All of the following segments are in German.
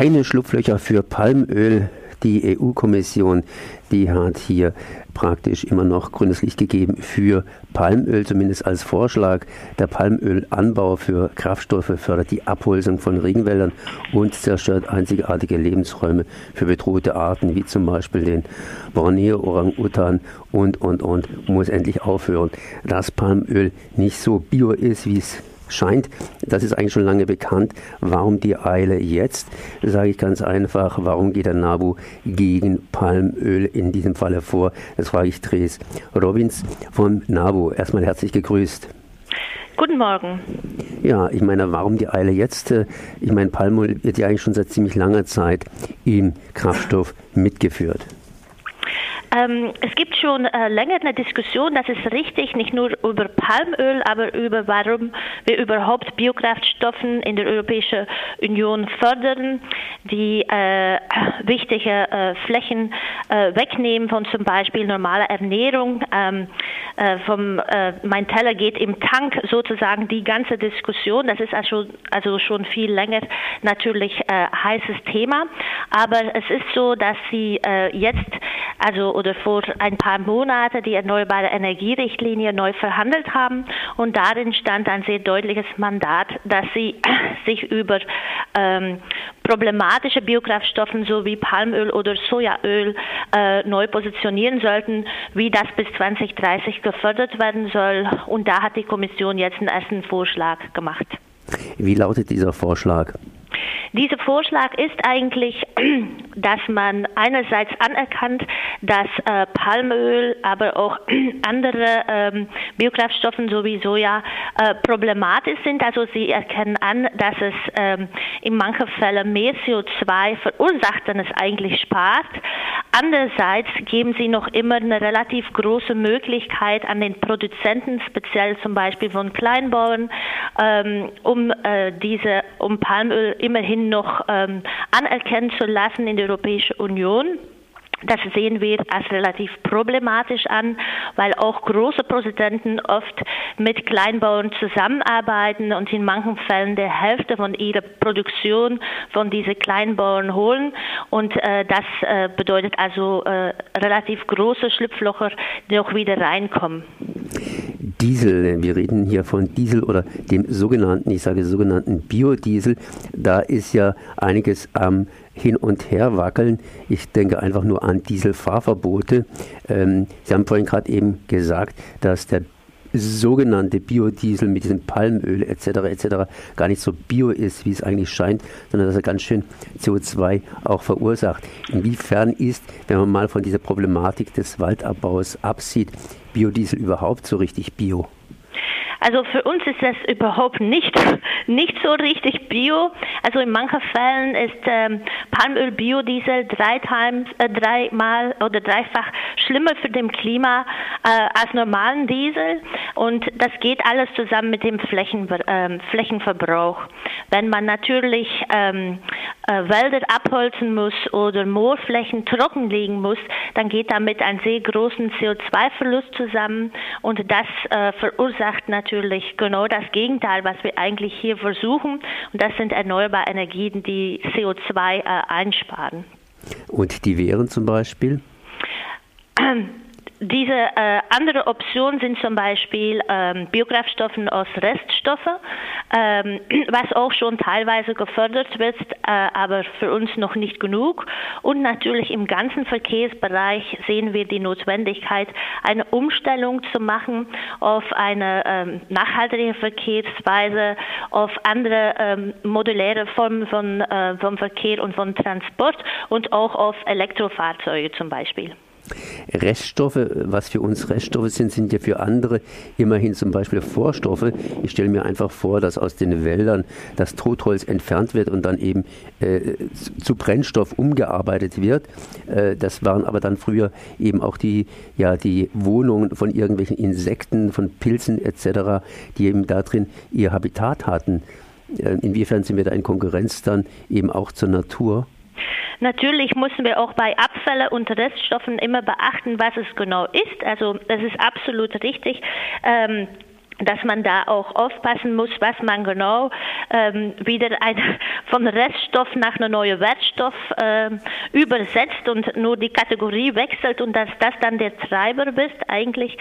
keine Schlupflöcher für Palmöl. Die EU-Kommission, die hat hier praktisch immer noch grünes Licht gegeben für Palmöl, zumindest als Vorschlag. Der Palmölanbau für Kraftstoffe fördert die Abholzung von Regenwäldern und zerstört einzigartige Lebensräume für bedrohte Arten, wie zum Beispiel den Borneo-Orang-Utan und, und, und, muss endlich aufhören. Dass Palmöl nicht so bio ist, wie es scheint, das ist eigentlich schon lange bekannt. Warum die Eile jetzt? Sage ich ganz einfach, warum geht der NABU gegen Palmöl in diesem Falle vor? Das frage ich Dres Robbins von NABU. Erstmal herzlich gegrüßt. Guten Morgen. Ja, ich meine, warum die Eile jetzt? Ich meine, Palmöl wird ja eigentlich schon seit ziemlich langer Zeit im Kraftstoff mitgeführt. Ähm, es gibt schon äh, länger eine Diskussion, das ist richtig, nicht nur über Palmöl, aber über warum wir überhaupt Biokraftstoffen in der Europäischen Union fördern, die äh, wichtige äh, Flächen äh, wegnehmen von zum Beispiel normaler Ernährung. Ähm, äh, vom, äh, mein Teller geht im Tank sozusagen die ganze Diskussion. Das ist also, also schon viel länger natürlich heißes Thema. Aber es ist so, dass sie jetzt also oder vor ein paar Monaten die erneuerbare Energierichtlinie neu verhandelt haben und darin stand ein sehr deutliches Mandat, dass sie sich über ähm, problematische Biokraftstoffe sowie Palmöl oder Sojaöl äh, neu positionieren sollten, wie das bis 2030 gefördert werden soll. Und da hat die Kommission jetzt einen ersten Vorschlag gemacht. Wie lautet dieser Vorschlag? Dieser Vorschlag ist eigentlich, dass man einerseits anerkannt, dass äh, Palmöl, aber auch andere ähm, Biokraftstoffe sowie Soja äh, problematisch sind. Also sie erkennen an, dass es ähm, in manchen Fällen mehr CO2 verursacht, dann es eigentlich spart. Andererseits geben sie noch immer eine relativ große Möglichkeit an den Produzenten, speziell zum Beispiel von Kleinbauern, ähm, um äh, diese, um Palmöl immerhin noch ähm, anerkennen zu lassen in der Europäischen Union. Das sehen wir als relativ problematisch an, weil auch große Produzenten oft mit Kleinbauern zusammenarbeiten und in manchen Fällen der Hälfte von ihrer Produktion von diesen Kleinbauern holen. Und äh, das äh, bedeutet also äh, relativ große Schlupflocher, die auch wieder reinkommen. Diesel, wir reden hier von Diesel oder dem sogenannten, ich sage sogenannten Biodiesel, da ist ja einiges am Hin und Her wackeln. Ich denke einfach nur an Dieselfahrverbote. Ähm, Sie haben vorhin gerade eben gesagt, dass der sogenannte Biodiesel mit diesem Palmöl etc. etc. gar nicht so bio ist, wie es eigentlich scheint, sondern dass er ganz schön CO2 auch verursacht. Inwiefern ist, wenn man mal von dieser Problematik des Waldabbaus absieht, Biodiesel überhaupt so richtig bio? Also für uns ist das überhaupt nicht, nicht so richtig bio. Also in manchen Fällen ist ähm, Palmöl Biodiesel drei times, äh, dreimal oder dreifach schlimmer für das Klima äh, als normalen Diesel. Und das geht alles zusammen mit dem Flächen, ähm, Flächenverbrauch. Wenn man natürlich ähm, äh, Wälder abholzen muss oder Moorflächen trockenlegen muss, dann geht damit ein sehr großen CO2-Verlust zusammen und das äh, verursacht natürlich genau das Gegenteil, was wir eigentlich hier versuchen und das sind erneuerbare Energien, die CO2 äh, einsparen. Und die wären zum Beispiel? Diese äh, andere Optionen sind zum Beispiel ähm, Biokraftstoffen aus Reststoffen, ähm, was auch schon teilweise gefördert wird, äh, aber für uns noch nicht genug. Und natürlich im ganzen Verkehrsbereich sehen wir die Notwendigkeit, eine Umstellung zu machen auf eine ähm, nachhaltige Verkehrsweise, auf andere ähm, moduläre Formen von, äh, vom Verkehr und von Transport und auch auf Elektrofahrzeuge zum Beispiel. Reststoffe, was für uns Reststoffe sind, sind ja für andere immerhin zum Beispiel Vorstoffe. Ich stelle mir einfach vor, dass aus den Wäldern das Totholz entfernt wird und dann eben äh, zu Brennstoff umgearbeitet wird. Äh, das waren aber dann früher eben auch die, ja, die Wohnungen von irgendwelchen Insekten, von Pilzen etc., die eben da drin ihr Habitat hatten. Äh, inwiefern sind wir da in Konkurrenz dann eben auch zur Natur? Natürlich müssen wir auch bei Abfällen und Reststoffen immer beachten, was es genau ist. Also das ist absolut richtig. Ähm, dass man da auch aufpassen muss, was man genau ähm, wieder ein, von Reststoff nach einem neuen Wertstoff äh, übersetzt und nur die Kategorie wechselt und dass das dann der Treiber ist eigentlich.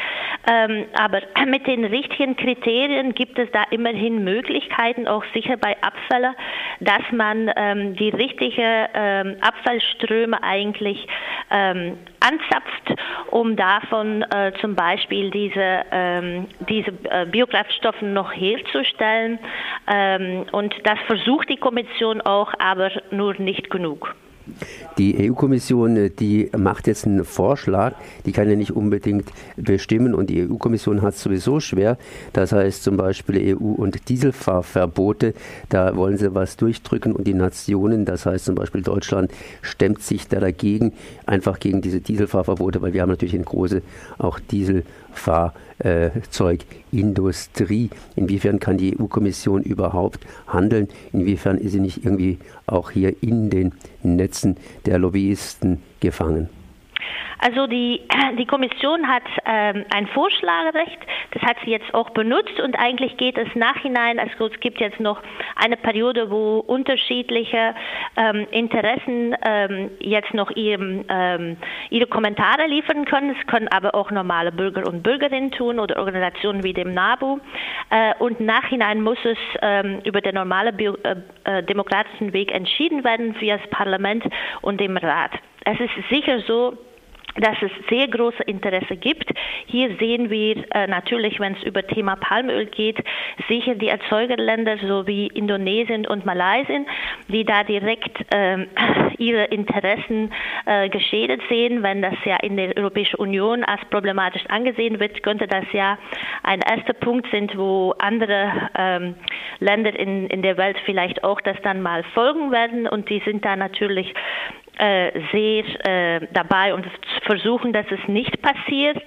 Ähm, aber mit den richtigen Kriterien gibt es da immerhin Möglichkeiten, auch sicher bei Abfällen, dass man ähm, die richtigen ähm, Abfallströme eigentlich ähm, anzapft, um davon äh, zum Beispiel diese, ähm, diese äh, Biokraftstoffe noch herzustellen. Ähm, und das versucht die Kommission auch, aber nur nicht genug. Die EU-Kommission, äh, die macht jetzt einen Vorschlag, die kann ja nicht unbedingt bestimmen und die EU-Kommission hat es sowieso schwer. Das heißt zum Beispiel EU- und Dieselfahrverbote, da wollen sie was durchdrücken und die Nationen, das heißt zum Beispiel Deutschland, stemmt sich da dagegen, einfach gegen diese Dieselfahrverbote, weil wir haben natürlich eine große auch Dieselfahrzeugindustrie. Inwiefern kann die EU-Kommission überhaupt handeln? Inwiefern ist sie nicht irgendwie auch hier in den Netzen der Lobbyisten gefangen? Also die, die Kommission hat ähm, ein Vorschlagerecht, das hat sie jetzt auch benutzt und eigentlich geht es nachhinein, also es gibt jetzt noch eine Periode, wo unterschiedliche ähm, Interessen ähm, jetzt noch ihrem, ähm, ihre Kommentare liefern können. Es können aber auch normale Bürger und Bürgerinnen tun oder Organisationen wie dem NABU. Äh, und nachhinein muss es ähm, über den normalen äh, äh, demokratischen Weg entschieden werden via das Parlament und dem Rat. Es ist sicher so, dass es sehr große Interesse gibt. Hier sehen wir äh, natürlich, wenn es über Thema Palmöl geht, sicher die Erzeugerländer sowie Indonesien und Malaysia, die da direkt äh, ihre Interessen äh, geschädigt sehen. Wenn das ja in der Europäischen Union als problematisch angesehen wird, könnte das ja ein erster Punkt sein, wo andere ähm, Länder in, in der Welt vielleicht auch das dann mal folgen werden und die sind da natürlich äh, sehr äh, dabei und versuchen, dass es nicht passiert.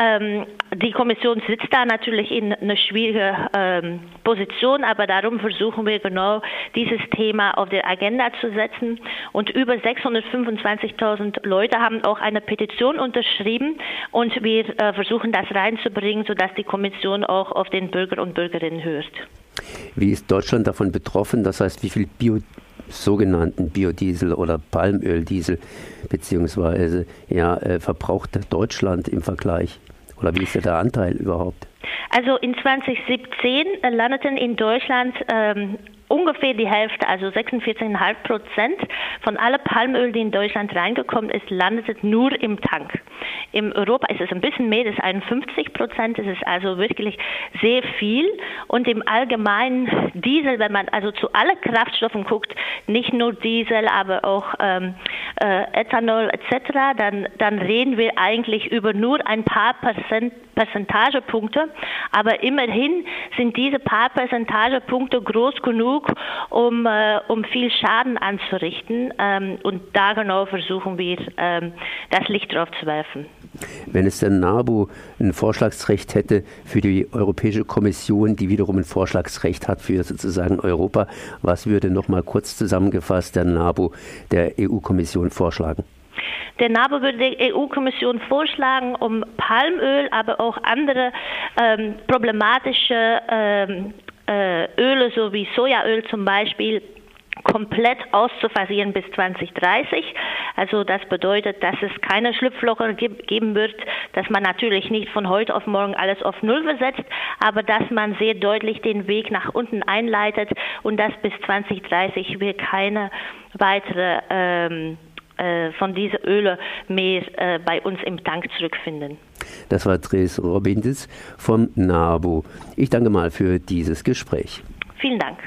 Ähm, die Kommission sitzt da natürlich in einer schwierigen ähm, Position, aber darum versuchen wir genau dieses Thema auf der Agenda zu setzen. Und über 625.000 Leute haben auch eine Petition unterschrieben und wir äh, versuchen das reinzubringen, sodass die Kommission auch auf den Bürger und Bürgerinnen hört. Wie ist Deutschland davon betroffen? Das heißt, wie viel Bio sogenannten Biodiesel oder Palmöldiesel beziehungsweise ja, äh, verbraucht Deutschland im Vergleich? Oder wie ist der Anteil überhaupt? Also in 2017 landeten in Deutschland ähm, ungefähr die Hälfte, also 46,5 Prozent von aller Palmöl, die in Deutschland reingekommen ist, landet nur im Tank. In Europa ist es ein bisschen mehr, das ist 51 Prozent, das ist also wirklich sehr viel. Und im Allgemeinen Diesel, wenn man also zu allen Kraftstoffen guckt, nicht nur Diesel, aber auch ähm, äh, Ethanol etc., dann, dann reden wir eigentlich über nur ein paar Prozent, Percentagepunkte. Aber immerhin sind diese paar Percentagepunkte groß genug, um, äh, um viel Schaden anzurichten. Ähm, und da genau versuchen wir, ähm, das Licht drauf zu werfen. Wenn es der NABU ein Vorschlagsrecht hätte für die Europäische Kommission, die wiederum ein Vorschlagsrecht hat für sozusagen Europa, was würde nochmal kurz zusammengefasst der NABU der EU-Kommission vorschlagen? Der NABU würde der EU-Kommission vorschlagen, um Palmöl, aber auch andere ähm, problematische ähm, äh, Öle, so wie Sojaöl zum Beispiel, komplett auszufasieren bis 2030. Also das bedeutet, dass es keine Schlupflocher geben wird, dass man natürlich nicht von heute auf morgen alles auf Null versetzt, aber dass man sehr deutlich den Weg nach unten einleitet und dass bis 2030 wir keine weitere ähm, äh, von diesen Öle mehr äh, bei uns im Tank zurückfinden. Das war Dres Robindis vom NABU. Ich danke mal für dieses Gespräch. Vielen Dank.